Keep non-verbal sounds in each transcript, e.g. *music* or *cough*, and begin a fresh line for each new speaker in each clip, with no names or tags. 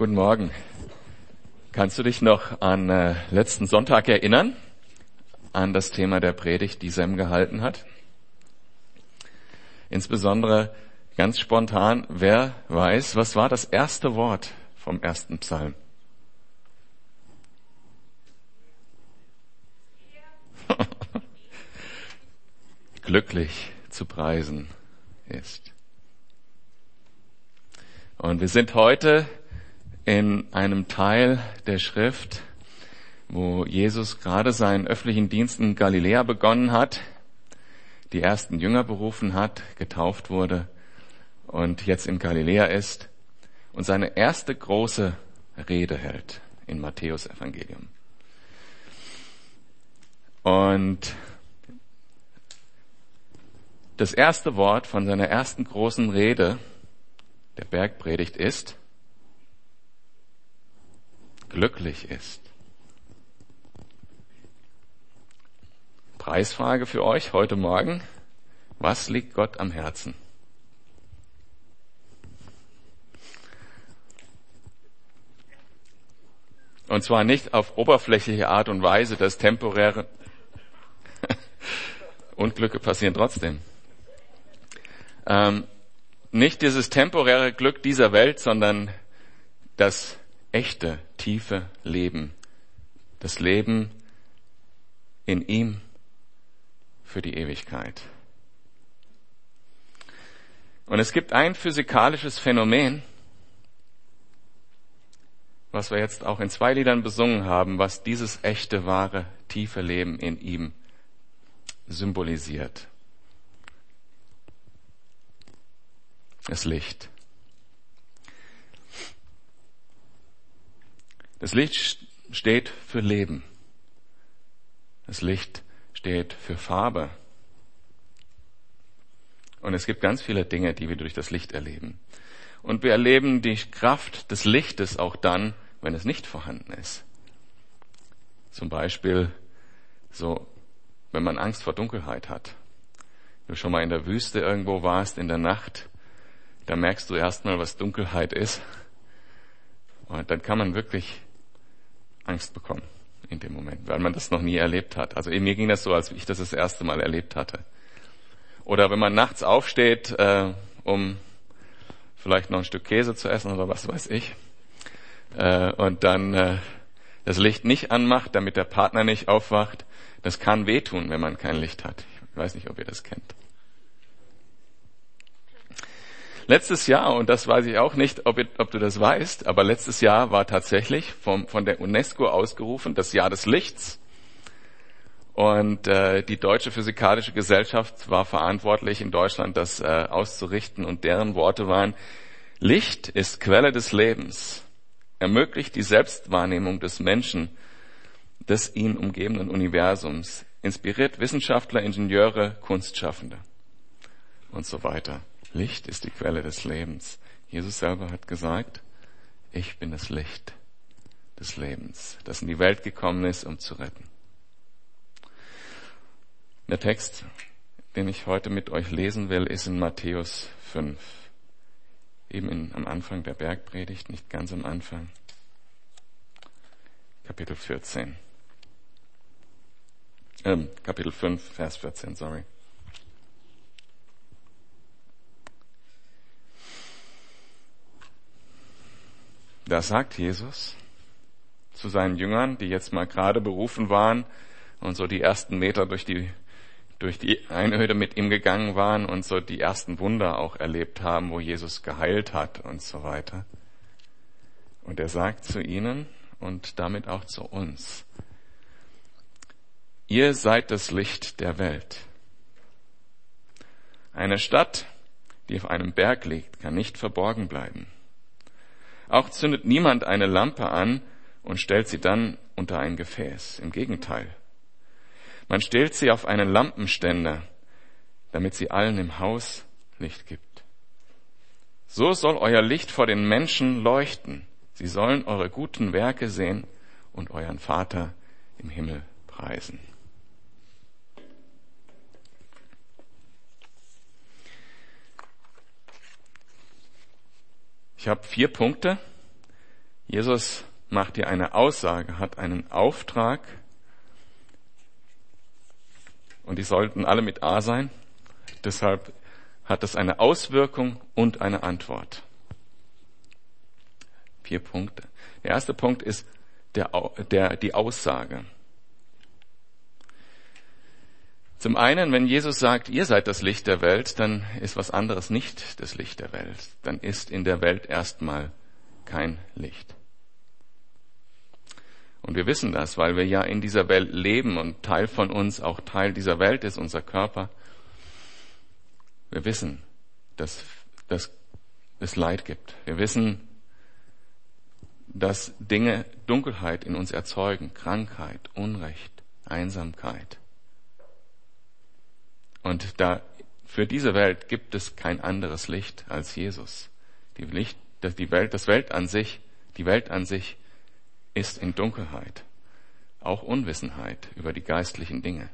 Guten Morgen. Kannst du dich noch an äh, letzten Sonntag erinnern? An das Thema der Predigt, die Sem gehalten hat? Insbesondere ganz spontan, wer weiß, was war das erste Wort vom ersten Psalm? *laughs* Glücklich zu preisen ist. Und wir sind heute in einem Teil der Schrift, wo Jesus gerade seinen öffentlichen Dienst in Galiläa begonnen hat, die ersten Jünger berufen hat, getauft wurde und jetzt in Galiläa ist und seine erste große Rede hält in Matthäus Evangelium. Und das erste Wort von seiner ersten großen Rede, der Bergpredigt, ist, glücklich ist. Preisfrage für euch heute Morgen. Was liegt Gott am Herzen? Und zwar nicht auf oberflächliche Art und Weise, dass temporäre *laughs* Unglücke passieren trotzdem. Ähm, nicht dieses temporäre Glück dieser Welt, sondern das echte, tiefe Leben. Das Leben in ihm für die Ewigkeit. Und es gibt ein physikalisches Phänomen, was wir jetzt auch in zwei Liedern besungen haben, was dieses echte, wahre, tiefe Leben in ihm symbolisiert. Das Licht. Das Licht steht für Leben. Das Licht steht für Farbe. Und es gibt ganz viele Dinge, die wir durch das Licht erleben. Und wir erleben die Kraft des Lichtes auch dann, wenn es nicht vorhanden ist. Zum Beispiel so, wenn man Angst vor Dunkelheit hat. Wenn du schon mal in der Wüste irgendwo warst in der Nacht, da merkst du erstmal, was Dunkelheit ist. Und dann kann man wirklich Angst bekommen in dem Moment, weil man das noch nie erlebt hat. Also mir ging das so, als ich das das erste Mal erlebt hatte. Oder wenn man nachts aufsteht, äh, um vielleicht noch ein Stück Käse zu essen oder was weiß ich, äh, und dann äh, das Licht nicht anmacht, damit der Partner nicht aufwacht, das kann wehtun, wenn man kein Licht hat. Ich weiß nicht, ob ihr das kennt. Letztes Jahr, und das weiß ich auch nicht, ob, ob, du das weißt, aber letztes Jahr war tatsächlich vom, von der UNESCO ausgerufen das Jahr des Lichts. Und äh, die Deutsche Physikalische Gesellschaft war verantwortlich, in Deutschland das äh, auszurichten. Und deren Worte waren, Licht ist Quelle des Lebens, ermöglicht die Selbstwahrnehmung des Menschen, des ihn umgebenden Universums, inspiriert Wissenschaftler, Ingenieure, Kunstschaffende und so weiter. Licht ist die Quelle des Lebens. Jesus selber hat gesagt, ich bin das Licht des Lebens, das in die Welt gekommen ist, um zu retten. Der Text, den ich heute mit euch lesen will, ist in Matthäus 5. Eben in, am Anfang der Bergpredigt, nicht ganz am Anfang. Kapitel 14. Ähm, Kapitel 5, Vers 14, sorry. Da sagt Jesus zu seinen Jüngern, die jetzt mal gerade berufen waren und so die ersten Meter durch die, durch die Einöde mit ihm gegangen waren und so die ersten Wunder auch erlebt haben, wo Jesus geheilt hat und so weiter. Und er sagt zu ihnen und damit auch zu uns, ihr seid das Licht der Welt. Eine Stadt, die auf einem Berg liegt, kann nicht verborgen bleiben. Auch zündet niemand eine Lampe an und stellt sie dann unter ein Gefäß. Im Gegenteil. Man stellt sie auf einen Lampenständer, damit sie allen im Haus Licht gibt. So soll euer Licht vor den Menschen leuchten. Sie sollen eure guten Werke sehen und euren Vater im Himmel preisen. Ich habe vier Punkte, Jesus macht hier eine Aussage, hat einen Auftrag und die sollten alle mit A sein. Deshalb hat es eine Auswirkung und eine Antwort. Vier Punkte. Der erste Punkt ist der, der, die Aussage. Zum einen, wenn Jesus sagt, ihr seid das Licht der Welt, dann ist was anderes nicht das Licht der Welt. Dann ist in der Welt erstmal kein Licht. Und wir wissen das, weil wir ja in dieser Welt leben und Teil von uns auch Teil dieser Welt ist, unser Körper. Wir wissen, dass, dass es Leid gibt. Wir wissen, dass Dinge Dunkelheit in uns erzeugen, Krankheit, Unrecht, Einsamkeit. Und da, für diese Welt gibt es kein anderes Licht als Jesus. Die Licht, die Welt, das Welt an sich, die Welt an sich ist in Dunkelheit, auch Unwissenheit über die geistlichen Dinge.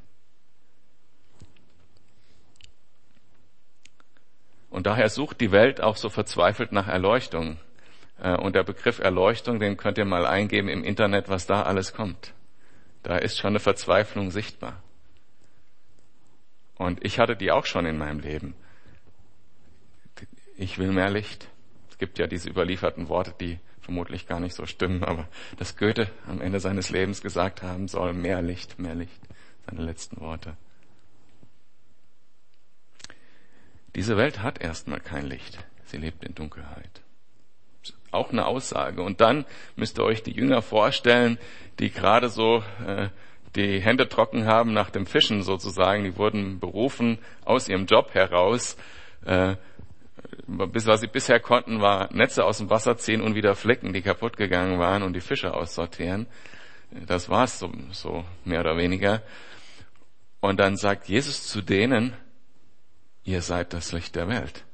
Und daher sucht die Welt auch so verzweifelt nach Erleuchtung. Äh, und der Begriff Erleuchtung, den könnt ihr mal eingeben im Internet, was da alles kommt. Da ist schon eine Verzweiflung sichtbar. Und ich hatte die auch schon in meinem Leben. Ich will mehr Licht. Es gibt ja diese überlieferten Worte, die vermutlich gar nicht so stimmen, aber dass Goethe am Ende seines Lebens gesagt haben soll, mehr Licht, mehr Licht, seine letzten Worte. Diese Welt hat erstmal kein Licht. Sie lebt in Dunkelheit. Auch eine Aussage. Und dann müsst ihr euch die Jünger vorstellen, die gerade so äh, die Hände trocken haben nach dem Fischen sozusagen. Die wurden berufen aus ihrem Job heraus. Äh, bis was sie bisher konnten, war Netze aus dem Wasser ziehen und wieder Flecken, die kaputt gegangen waren und die Fische aussortieren. Das war's so, so mehr oder weniger. Und dann sagt Jesus zu denen, ihr seid das Licht der Welt.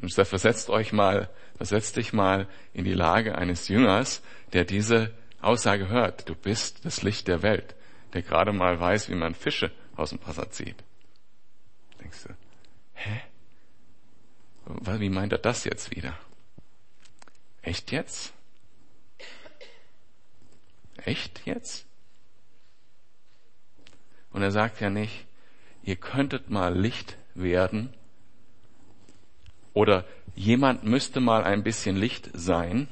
Und versetzt euch mal, versetzt dich mal in die Lage eines Jüngers, der diese Aussage hört. Du bist das Licht der Welt, der gerade mal weiß, wie man Fische aus dem Wasser zieht. Denkst du, hä? Wie meint er das jetzt wieder? Echt jetzt? Echt jetzt? Und er sagt ja nicht, ihr könntet mal Licht werden oder jemand müsste mal ein bisschen Licht sein.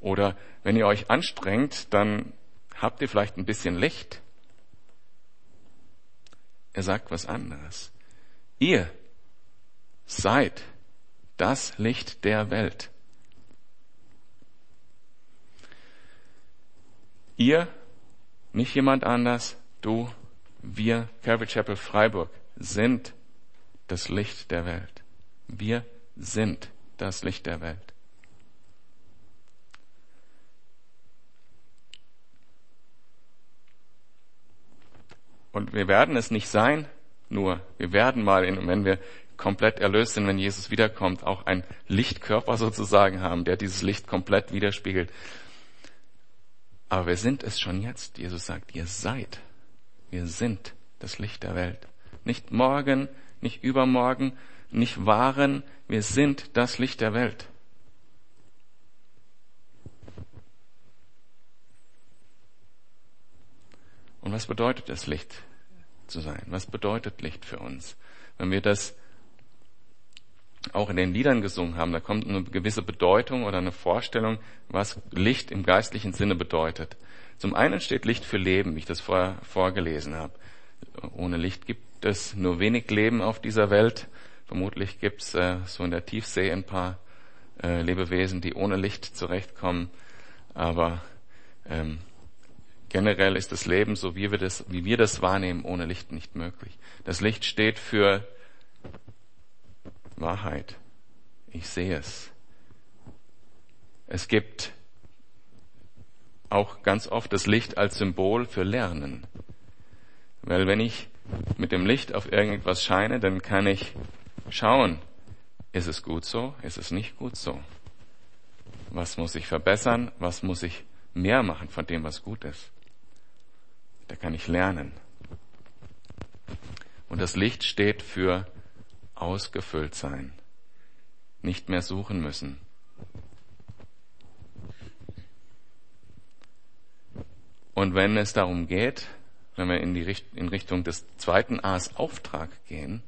Oder wenn ihr euch anstrengt, dann habt ihr vielleicht ein bisschen Licht. Er sagt was anderes. Ihr seid das Licht der Welt. Ihr, nicht jemand anders, du, wir, Calvary Chapel Freiburg, sind das Licht der Welt. Wir sind das Licht der Welt. Und wir werden es nicht sein, nur. Wir werden mal, in, wenn wir komplett erlöst sind, wenn Jesus wiederkommt, auch einen Lichtkörper sozusagen haben, der dieses Licht komplett widerspiegelt. Aber wir sind es schon jetzt. Jesus sagt, ihr seid, wir sind das Licht der Welt. Nicht morgen, nicht übermorgen, nicht waren, wir sind das Licht der Welt. Und was bedeutet das Licht zu sein. Was bedeutet Licht für uns? Wenn wir das auch in den Liedern gesungen haben, da kommt eine gewisse Bedeutung oder eine Vorstellung, was Licht im geistlichen Sinne bedeutet. Zum einen steht Licht für Leben, wie ich das vorher vorgelesen habe. Ohne Licht gibt es nur wenig Leben auf dieser Welt. Vermutlich gibt es äh, so in der Tiefsee ein paar äh, Lebewesen, die ohne Licht zurechtkommen. Aber ähm, Generell ist das Leben, so wie wir das, wie wir das wahrnehmen, ohne Licht nicht möglich. Das Licht steht für Wahrheit. Ich sehe es. Es gibt auch ganz oft das Licht als Symbol für Lernen. Weil wenn ich mit dem Licht auf irgendetwas scheine, dann kann ich schauen, ist es gut so, ist es nicht gut so. Was muss ich verbessern, was muss ich mehr machen von dem, was gut ist da kann ich lernen. Und das Licht steht für ausgefüllt sein. nicht mehr suchen müssen. Und wenn es darum geht, wenn wir in, die Richt in Richtung des zweiten A's Auftrag gehen,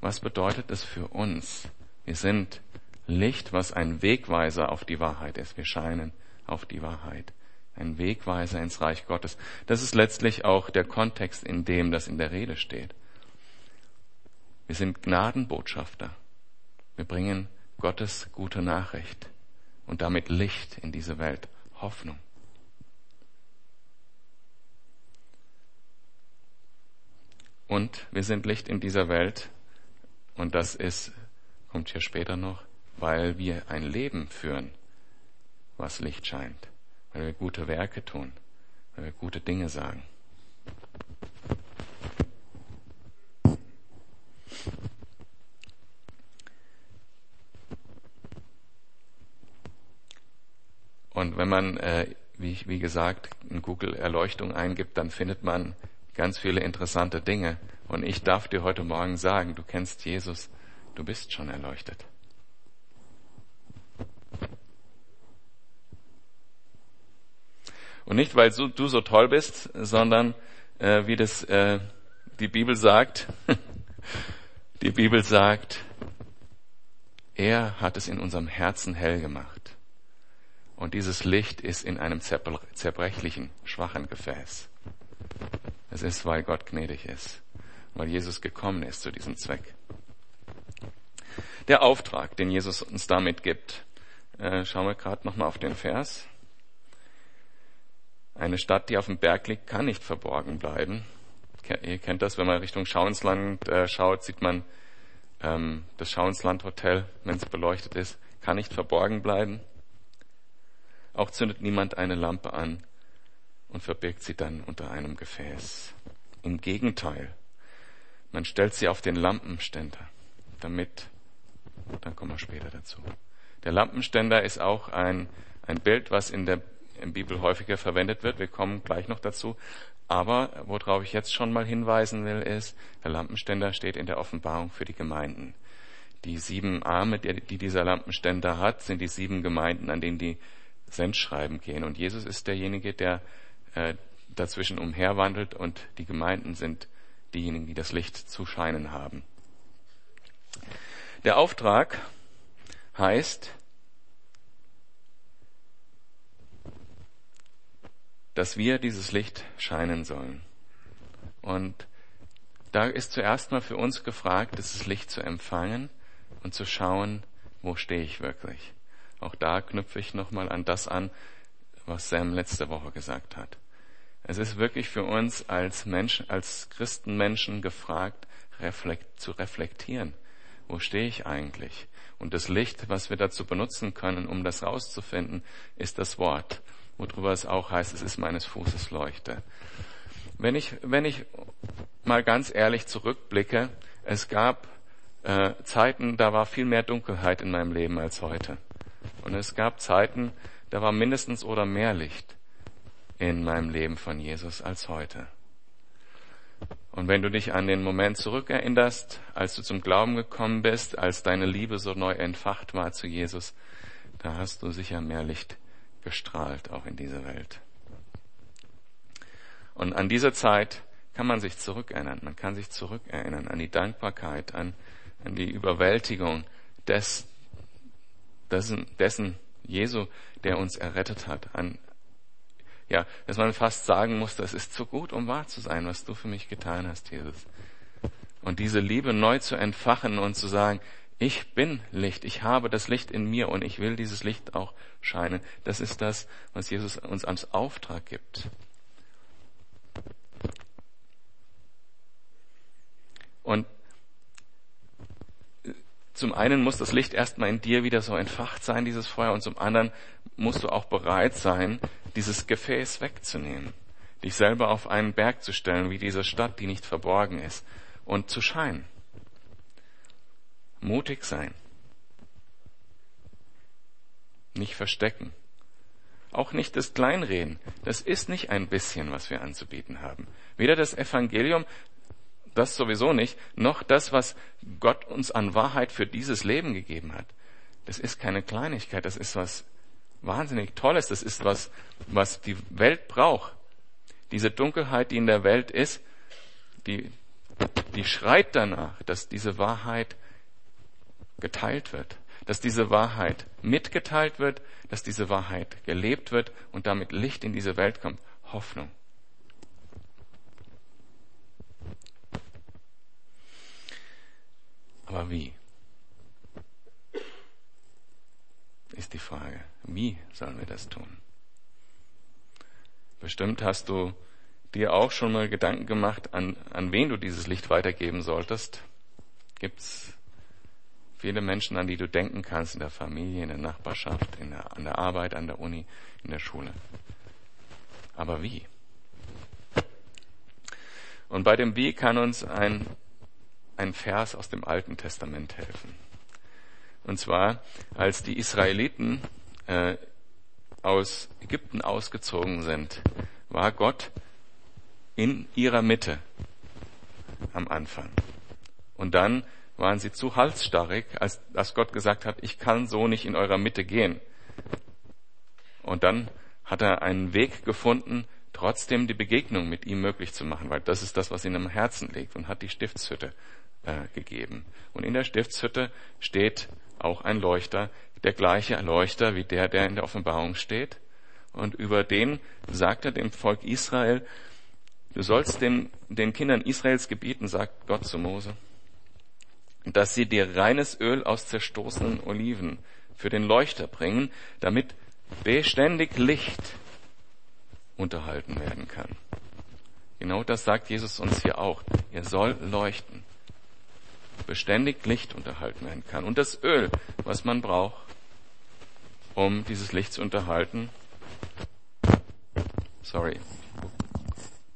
was bedeutet es für uns? Wir sind Licht, was ein Wegweiser auf die Wahrheit ist. Wir scheinen auf die Wahrheit. Ein Wegweiser ins Reich Gottes. Das ist letztlich auch der Kontext, in dem das in der Rede steht. Wir sind Gnadenbotschafter. Wir bringen Gottes gute Nachricht und damit Licht in diese Welt, Hoffnung. Und wir sind Licht in dieser Welt und das ist, kommt hier später noch, weil wir ein Leben führen, was Licht scheint, weil wir gute Werke tun, weil wir gute Dinge sagen. Und wenn man, äh, wie, wie gesagt, in Google Erleuchtung eingibt, dann findet man ganz viele interessante Dinge. Und ich darf dir heute Morgen sagen, du kennst Jesus, du bist schon erleuchtet. Und nicht, weil du so toll bist, sondern äh, wie das äh, die Bibel sagt. *laughs* die Bibel sagt, er hat es in unserem Herzen hell gemacht. Und dieses Licht ist in einem zerbrechlichen, schwachen Gefäß. Es ist, weil Gott gnädig ist, weil Jesus gekommen ist zu diesem Zweck. Der Auftrag, den Jesus uns damit gibt, äh, schauen wir gerade nochmal auf den Vers. Eine Stadt, die auf dem Berg liegt, kann nicht verborgen bleiben. Ihr kennt das, wenn man Richtung Schauensland äh, schaut, sieht man ähm, das Schauensland Hotel, wenn es beleuchtet ist, kann nicht verborgen bleiben. Auch zündet niemand eine Lampe an und verbirgt sie dann unter einem Gefäß. Im Gegenteil, man stellt sie auf den Lampenständer, damit, dann kommen wir später dazu. Der Lampenständer ist auch ein, ein Bild, was in der in Bibel häufiger verwendet wird. Wir kommen gleich noch dazu. Aber worauf ich jetzt schon mal hinweisen will, ist, der Lampenständer steht in der Offenbarung für die Gemeinden. Die sieben Arme, die dieser Lampenständer hat, sind die sieben Gemeinden, an denen die Sendschreiben gehen. Und Jesus ist derjenige, der äh, dazwischen umherwandelt und die Gemeinden sind diejenigen, die das Licht zu scheinen haben. Der Auftrag heißt, dass wir dieses Licht scheinen sollen. Und da ist zuerst mal für uns gefragt, dieses Licht zu empfangen und zu schauen, wo stehe ich wirklich. Auch da knüpfe ich nochmal an das an, was Sam letzte Woche gesagt hat. Es ist wirklich für uns als Menschen, als Christenmenschen gefragt, reflekt, zu reflektieren. Wo stehe ich eigentlich? Und das Licht, was wir dazu benutzen können, um das rauszufinden, ist das Wort worüber es auch heißt, es ist meines Fußes Leuchte. Wenn ich, wenn ich mal ganz ehrlich zurückblicke, es gab äh, Zeiten, da war viel mehr Dunkelheit in meinem Leben als heute. Und es gab Zeiten, da war mindestens oder mehr Licht in meinem Leben von Jesus als heute. Und wenn du dich an den Moment zurückerinnerst, als du zum Glauben gekommen bist, als deine Liebe so neu entfacht war zu Jesus, da hast du sicher mehr Licht gestrahlt, auch in dieser Welt. Und an diese Zeit kann man sich zurückerinnern. Man kann sich zurückerinnern an die Dankbarkeit, an, an die Überwältigung des, dessen, dessen Jesu, der uns errettet hat, an, ja, dass man fast sagen muss, das ist zu gut, um wahr zu sein, was du für mich getan hast, Jesus. Und diese Liebe neu zu entfachen und zu sagen, ich bin Licht, ich habe das Licht in mir und ich will dieses Licht auch scheinen. Das ist das, was Jesus uns als Auftrag gibt. Und zum einen muss das Licht erstmal in dir wieder so entfacht sein, dieses Feuer, und zum anderen musst du auch bereit sein, dieses Gefäß wegzunehmen, dich selber auf einen Berg zu stellen, wie diese Stadt, die nicht verborgen ist, und zu scheinen. Mutig sein. Nicht verstecken. Auch nicht das Kleinreden. Das ist nicht ein bisschen, was wir anzubieten haben. Weder das Evangelium, das sowieso nicht, noch das, was Gott uns an Wahrheit für dieses Leben gegeben hat. Das ist keine Kleinigkeit, das ist was wahnsinnig Tolles, das ist was, was die Welt braucht. Diese Dunkelheit, die in der Welt ist, die, die schreit danach, dass diese Wahrheit geteilt wird, dass diese Wahrheit mitgeteilt wird, dass diese Wahrheit gelebt wird und damit Licht in diese Welt kommt. Hoffnung. Aber wie? Ist die Frage. Wie sollen wir das tun? Bestimmt hast du dir auch schon mal Gedanken gemacht, an, an wen du dieses Licht weitergeben solltest. Gibt's viele Menschen, an die du denken kannst in der Familie, in der Nachbarschaft, in der, an der Arbeit, an der Uni, in der Schule. Aber wie? Und bei dem Wie kann uns ein, ein Vers aus dem Alten Testament helfen. Und zwar, als die Israeliten äh, aus Ägypten ausgezogen sind, war Gott in ihrer Mitte am Anfang. Und dann waren sie zu halsstarrig, als, als Gott gesagt hat, ich kann so nicht in eurer Mitte gehen. Und dann hat er einen Weg gefunden, trotzdem die Begegnung mit ihm möglich zu machen, weil das ist das, was ihm am Herzen liegt und hat die Stiftshütte äh, gegeben. Und in der Stiftshütte steht auch ein Leuchter, der gleiche Leuchter wie der, der in der Offenbarung steht. Und über den sagt er dem Volk Israel, du sollst den, den Kindern Israels gebieten, sagt Gott zu Mose, dass sie dir reines Öl aus zerstoßenen Oliven für den Leuchter bringen, damit beständig Licht unterhalten werden kann. Genau das sagt Jesus uns hier auch. Er soll leuchten. Beständig Licht unterhalten werden kann. Und das Öl, was man braucht, um dieses Licht zu unterhalten. Sorry.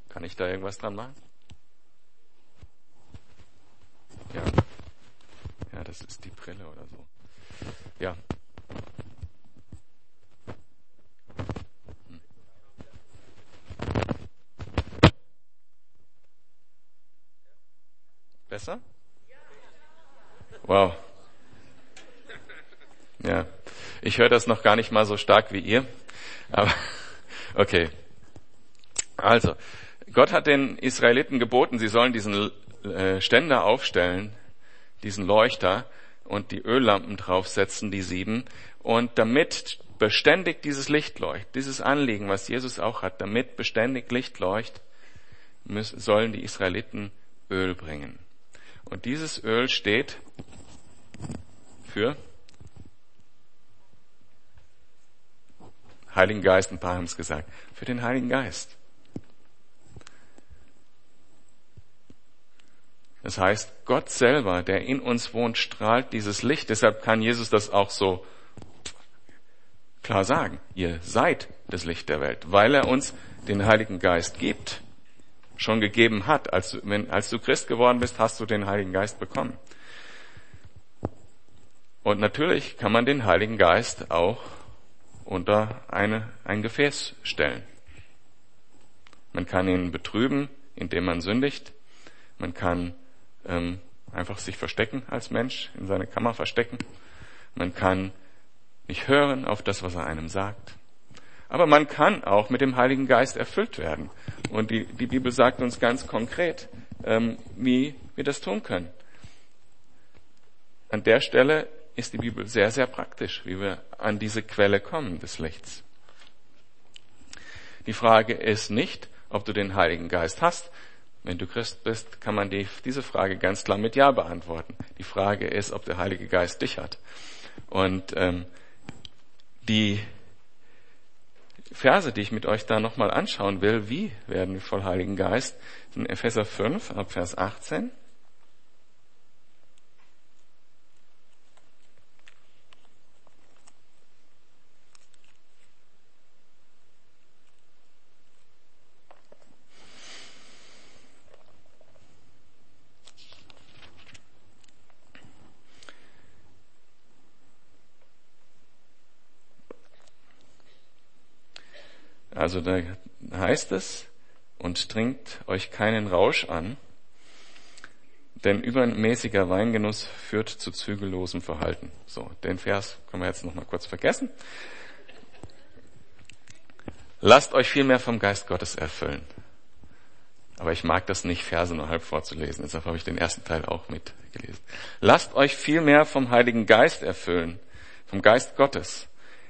Kann ich da irgendwas dran machen? Ja. Ja, das ist die Brille oder so. Ja. Hm. Besser? Wow. Ja. Ich höre das noch gar nicht mal so stark wie ihr. Aber *laughs* okay. Also, Gott hat den Israeliten geboten, sie sollen diesen äh, Ständer aufstellen, diesen Leuchter und die Öllampen draufsetzen, die sieben. Und damit beständig dieses Licht leuchtet, dieses Anliegen, was Jesus auch hat, damit beständig Licht leuchtet, müssen, sollen die Israeliten Öl bringen. Und dieses Öl steht für Heiligen Geist, ein paar haben es gesagt, für den Heiligen Geist. Das heißt, Gott selber, der in uns wohnt, strahlt dieses Licht. Deshalb kann Jesus das auch so klar sagen. Ihr seid das Licht der Welt, weil er uns den Heiligen Geist gibt, schon gegeben hat. Als, wenn, als du Christ geworden bist, hast du den Heiligen Geist bekommen. Und natürlich kann man den Heiligen Geist auch unter eine, ein Gefäß stellen. Man kann ihn betrüben, indem man sündigt. Man kann ähm, einfach sich verstecken als Mensch, in seine Kammer verstecken. Man kann nicht hören auf das, was er einem sagt. Aber man kann auch mit dem Heiligen Geist erfüllt werden. Und die, die Bibel sagt uns ganz konkret, ähm, wie wir das tun können. An der Stelle ist die Bibel sehr, sehr praktisch, wie wir an diese Quelle kommen des Lichts. Die Frage ist nicht, ob du den Heiligen Geist hast. Wenn du Christ bist, kann man die, diese Frage ganz klar mit Ja beantworten. Die Frage ist, ob der Heilige Geist dich hat. Und ähm, die Verse, die ich mit euch da nochmal anschauen will, wie werden wir voll Heiligen Geist, sind Epheser 5 ab Vers 18. Also da heißt es, und trinkt euch keinen Rausch an, Denn übermäßiger Weingenuss führt zu zügellosem Verhalten. So, den Vers können wir jetzt noch mal kurz vergessen. Lasst euch viel mehr vom Geist Gottes erfüllen. Aber ich mag das nicht, Verse nur halb vorzulesen. Deshalb habe ich den ersten Teil auch mitgelesen. Lasst euch viel mehr vom Heiligen Geist erfüllen, vom Geist Gottes.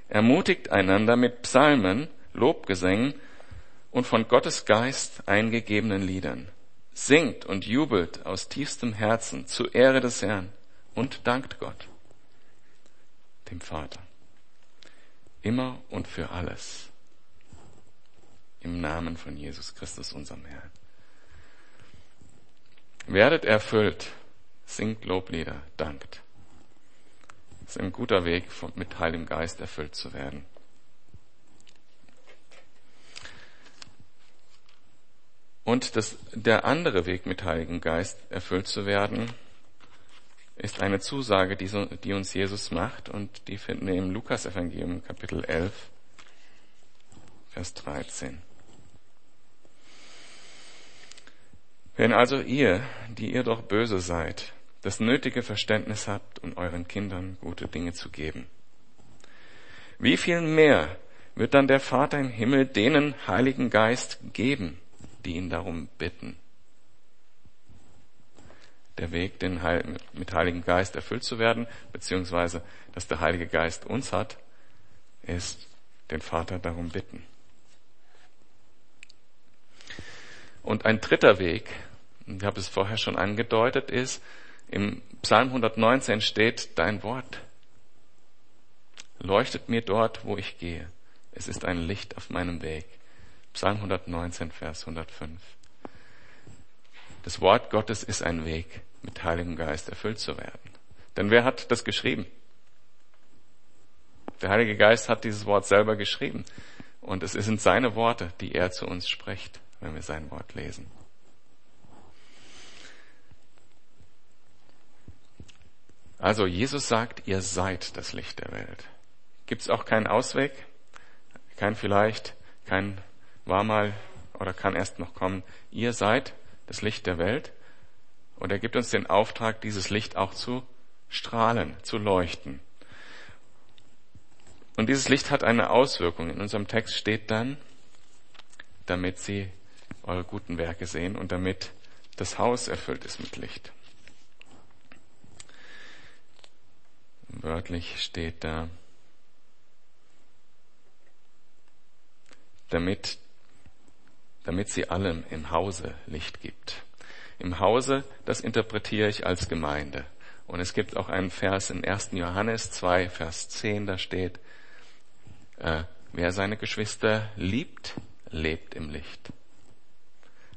Ermutigt einander mit Psalmen, Lobgesängen und von Gottes Geist eingegebenen Liedern. Singt und jubelt aus tiefstem Herzen zur Ehre des Herrn und dankt Gott, dem Vater, immer und für alles. Im Namen von Jesus Christus, unserem Herrn. Werdet erfüllt, singt Loblieder, dankt. Das ist ein guter Weg, mit Heiligem Geist erfüllt zu werden. Und das, der andere Weg, mit Heiligem Geist erfüllt zu werden, ist eine Zusage, die, so, die uns Jesus macht und die finden wir im Lukas-Evangelium Kapitel 11, Vers 13. Wenn also ihr, die ihr doch böse seid, das nötige Verständnis habt, um euren Kindern gute Dinge zu geben, wie viel mehr wird dann der Vater im Himmel denen Heiligen Geist geben, die ihn darum bitten. Der Weg, den Heil mit Heiligen Geist erfüllt zu werden, beziehungsweise dass der Heilige Geist uns hat, ist den Vater darum bitten. Und ein dritter Weg, ich habe es vorher schon angedeutet, ist, im Psalm 119 steht, dein Wort leuchtet mir dort, wo ich gehe. Es ist ein Licht auf meinem Weg. Psalm 119, Vers 105. Das Wort Gottes ist ein Weg, mit Heiligem Geist erfüllt zu werden. Denn wer hat das geschrieben? Der Heilige Geist hat dieses Wort selber geschrieben. Und es sind seine Worte, die er zu uns spricht, wenn wir sein Wort lesen. Also Jesus sagt, ihr seid das Licht der Welt. Gibt es auch keinen Ausweg? Kein vielleicht, kein war mal oder kann erst noch kommen. Ihr seid das Licht der Welt und er gibt uns den Auftrag, dieses Licht auch zu strahlen, zu leuchten. Und dieses Licht hat eine Auswirkung. In unserem Text steht dann, damit sie eure guten Werke sehen und damit das Haus erfüllt ist mit Licht. Wörtlich steht da, damit damit sie allem im Hause Licht gibt. Im Hause, das interpretiere ich als Gemeinde. Und es gibt auch einen Vers in 1. Johannes 2, Vers 10, da steht, äh, wer seine Geschwister liebt, lebt im Licht.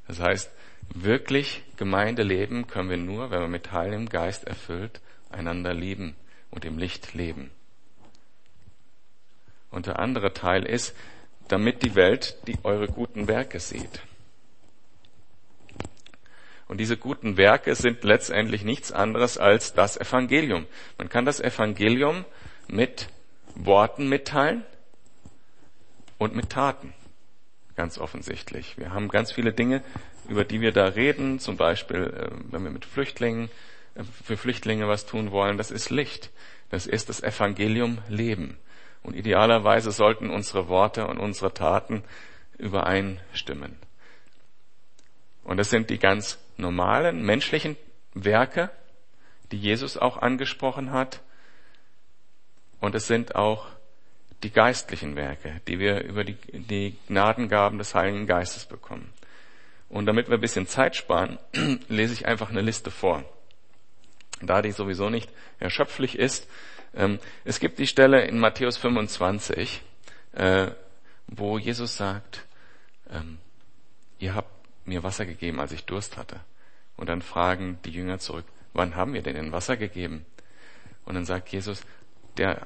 Das heißt, wirklich Gemeinde leben können wir nur, wenn wir mit Heiligem Geist erfüllt einander lieben und im Licht leben. Und der andere Teil ist, damit die Welt die eure guten Werke sieht. Und diese guten Werke sind letztendlich nichts anderes als das Evangelium. Man kann das Evangelium mit Worten mitteilen und mit Taten. Ganz offensichtlich. Wir haben ganz viele Dinge, über die wir da reden. Zum Beispiel, äh, wenn wir mit Flüchtlingen, äh, für Flüchtlinge was tun wollen. Das ist Licht. Das ist das Evangelium Leben. Und idealerweise sollten unsere Worte und unsere Taten übereinstimmen. Und das sind die ganz normalen menschlichen Werke, die Jesus auch angesprochen hat. Und es sind auch die geistlichen Werke, die wir über die, die Gnadengaben des Heiligen Geistes bekommen. Und damit wir ein bisschen Zeit sparen, *clears throat* lese ich einfach eine Liste vor. Da die sowieso nicht erschöpflich ist, es gibt die Stelle in Matthäus 25, äh, wo Jesus sagt, ähm, ihr habt mir Wasser gegeben, als ich Durst hatte. Und dann fragen die Jünger zurück, wann haben wir denn denn Wasser gegeben? Und dann sagt Jesus, der,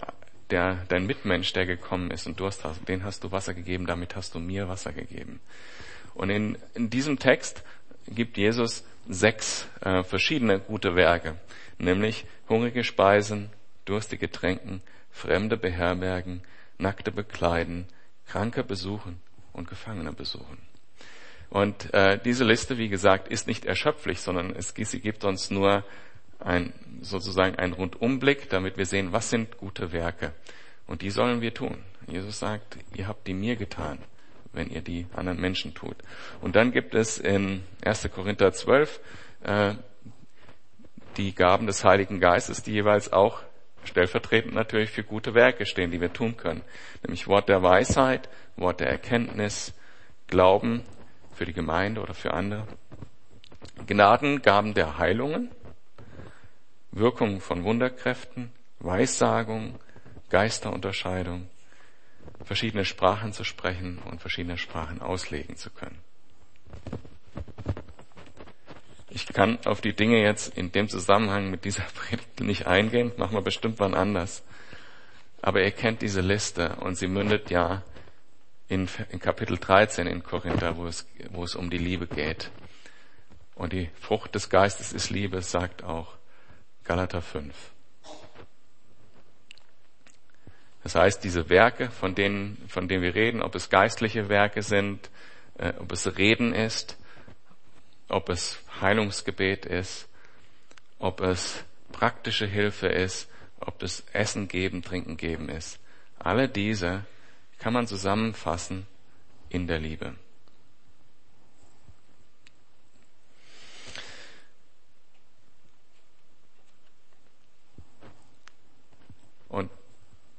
der, dein Mitmensch, der gekommen ist und Durst hat, den hast du Wasser gegeben, damit hast du mir Wasser gegeben. Und in, in diesem Text gibt Jesus sechs äh, verschiedene gute Werke, nämlich hungrige Speisen, Durstige tränken, Fremde beherbergen, Nackte bekleiden, Kranke besuchen und Gefangene besuchen. Und äh, diese Liste, wie gesagt, ist nicht erschöpflich, sondern es, sie gibt uns nur ein, sozusagen einen Rundumblick, damit wir sehen, was sind gute Werke. Und die sollen wir tun. Jesus sagt, ihr habt die mir getan, wenn ihr die anderen Menschen tut. Und dann gibt es in 1. Korinther 12 äh, die Gaben des Heiligen Geistes, die jeweils auch stellvertretend natürlich für gute Werke stehen, die wir tun können. Nämlich Wort der Weisheit, Wort der Erkenntnis, Glauben für die Gemeinde oder für andere. Gnadengaben der Heilungen, Wirkungen von Wunderkräften, Weissagung, Geisterunterscheidung, verschiedene Sprachen zu sprechen und verschiedene Sprachen auslegen zu können. Ich kann auf die Dinge jetzt in dem Zusammenhang mit dieser *laughs* Predigt nicht eingehen, machen wir bestimmt wann anders. Aber ihr kennt diese Liste und sie mündet ja in, in Kapitel 13 in Korinther, wo es, wo es um die Liebe geht. Und die Frucht des Geistes ist Liebe, sagt auch Galater 5. Das heißt, diese Werke, von denen, von denen wir reden, ob es geistliche Werke sind, äh, ob es Reden ist, ob es Heilungsgebet ist, ob es praktische Hilfe ist, ob es Essen geben, Trinken geben ist. Alle diese kann man zusammenfassen in der Liebe. Und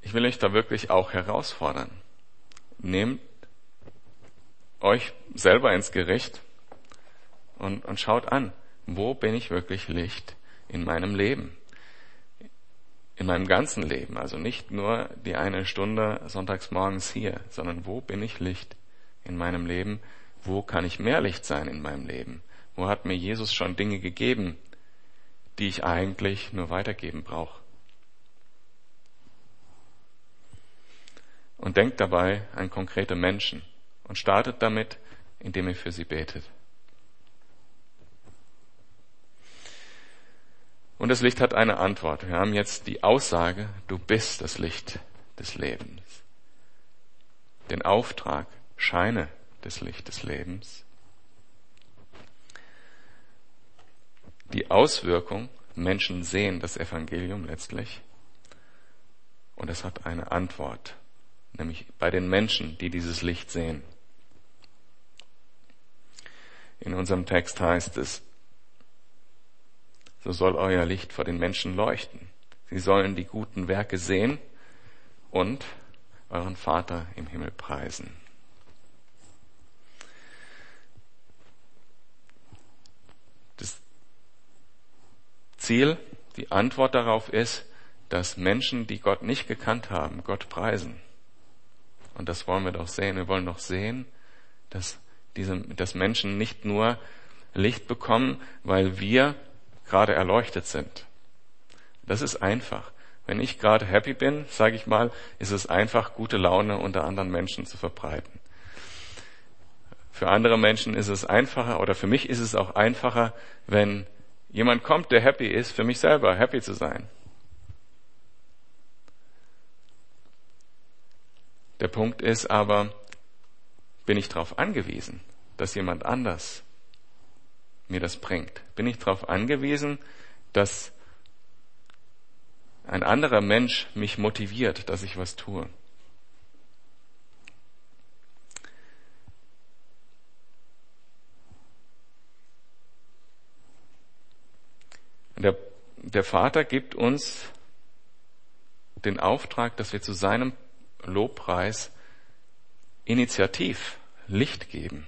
ich will euch da wirklich auch herausfordern. Nehmt euch selber ins Gericht und, und schaut an, wo bin ich wirklich Licht in meinem Leben? In meinem ganzen Leben, also nicht nur die eine Stunde sonntags morgens hier, sondern wo bin ich Licht in meinem Leben? Wo kann ich mehr Licht sein in meinem Leben? Wo hat mir Jesus schon Dinge gegeben, die ich eigentlich nur weitergeben brauche? Und denkt dabei an konkrete Menschen und startet damit, indem ihr für sie betet. Und das Licht hat eine Antwort. Wir haben jetzt die Aussage, du bist das Licht des Lebens. Den Auftrag, scheine das Licht des Lebens. Die Auswirkung, Menschen sehen das Evangelium letztlich. Und es hat eine Antwort, nämlich bei den Menschen, die dieses Licht sehen. In unserem Text heißt es, so soll euer Licht vor den Menschen leuchten. Sie sollen die guten Werke sehen und euren Vater im Himmel preisen. Das Ziel, die Antwort darauf ist, dass Menschen, die Gott nicht gekannt haben, Gott preisen. Und das wollen wir doch sehen. Wir wollen doch sehen, dass, diese, dass Menschen nicht nur Licht bekommen, weil wir gerade erleuchtet sind. Das ist einfach. Wenn ich gerade happy bin, sage ich mal, ist es einfach, gute Laune unter anderen Menschen zu verbreiten. Für andere Menschen ist es einfacher oder für mich ist es auch einfacher, wenn jemand kommt, der happy ist, für mich selber happy zu sein. Der Punkt ist aber, bin ich darauf angewiesen, dass jemand anders mir das bringt? Bin ich darauf angewiesen, dass ein anderer Mensch mich motiviert, dass ich was tue? Der, der Vater gibt uns den Auftrag, dass wir zu seinem Lobpreis initiativ Licht geben.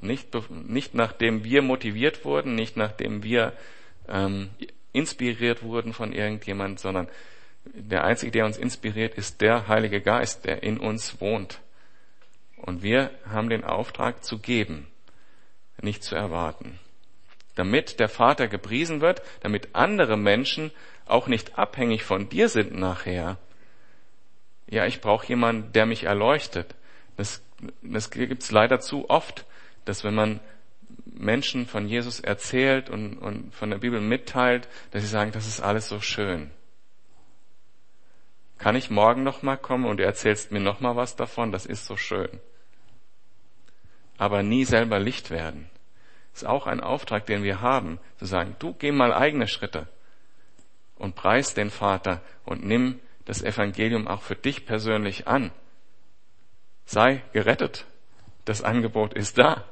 Nicht, nicht nachdem wir motiviert wurden, nicht nachdem wir ähm, inspiriert wurden von irgendjemand, sondern der Einzige, der uns inspiriert, ist der Heilige Geist, der in uns wohnt. Und wir haben den Auftrag zu geben, nicht zu erwarten. Damit der Vater gepriesen wird, damit andere Menschen auch nicht abhängig von dir sind nachher. Ja, ich brauche jemanden, der mich erleuchtet. Das, das gibt's leider zu oft, dass wenn man Menschen von Jesus erzählt und, und von der Bibel mitteilt, dass sie sagen, das ist alles so schön. Kann ich morgen noch mal kommen und du erzählst mir noch mal was davon? Das ist so schön. aber nie selber Licht werden. Ist auch ein Auftrag, den wir haben, zu sagen, du geh mal eigene Schritte und preis den Vater und nimm das Evangelium auch für dich persönlich an. Sei gerettet. Das Angebot ist da.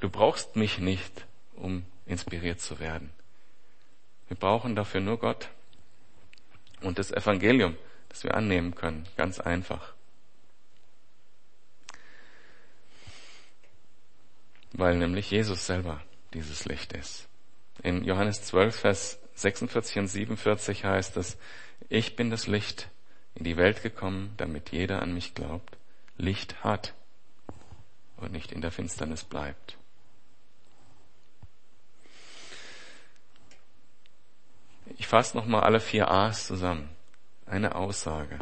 Du brauchst mich nicht, um inspiriert zu werden. Wir brauchen dafür nur Gott und das Evangelium, das wir annehmen können. Ganz einfach. Weil nämlich Jesus selber dieses Licht ist. In Johannes 12, Vers 46 und 47 heißt es, ich bin das Licht in die Welt gekommen, damit jeder an mich glaubt, Licht hat und nicht in der Finsternis bleibt. Ich fasse nochmal alle vier A's zusammen. Eine Aussage.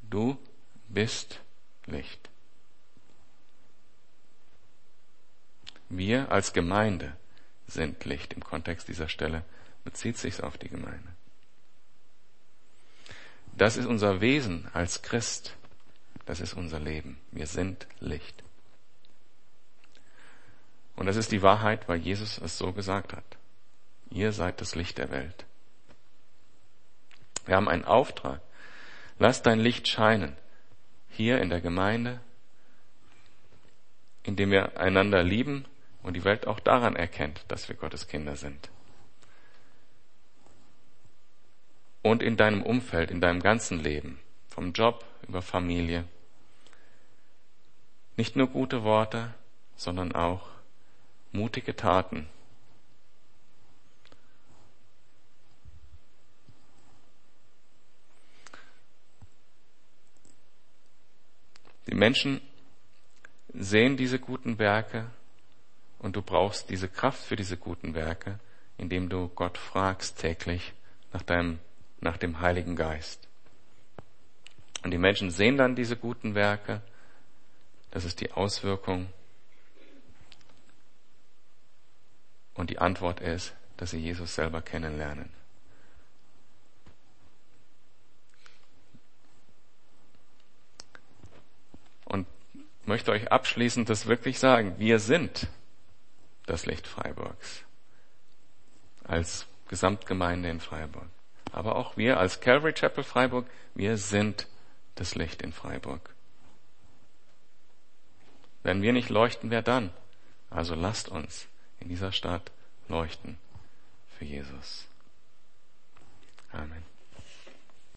Du bist Licht. Wir als Gemeinde sind Licht. Im Kontext dieser Stelle bezieht sich auf die Gemeinde. Das ist unser Wesen als Christ. Das ist unser Leben. Wir sind Licht. Und das ist die Wahrheit, weil Jesus es so gesagt hat. Ihr seid das Licht der Welt. Wir haben einen Auftrag. Lass dein Licht scheinen. Hier in der Gemeinde, indem wir einander lieben und die Welt auch daran erkennt, dass wir Gottes Kinder sind. Und in deinem Umfeld, in deinem ganzen Leben, vom Job über Familie. Nicht nur gute Worte, sondern auch mutige Taten, Menschen sehen diese guten Werke und du brauchst diese Kraft für diese guten Werke, indem du Gott fragst täglich nach deinem, nach dem Heiligen Geist. Und die Menschen sehen dann diese guten Werke. Das ist die Auswirkung. Und die Antwort ist, dass sie Jesus selber kennenlernen. Möchte euch abschließend das wirklich sagen. Wir sind das Licht Freiburgs. Als Gesamtgemeinde in Freiburg. Aber auch wir als Calvary Chapel Freiburg, wir sind das Licht in Freiburg. Wenn wir nicht leuchten, wer dann? Also lasst uns in dieser Stadt leuchten für Jesus. Amen.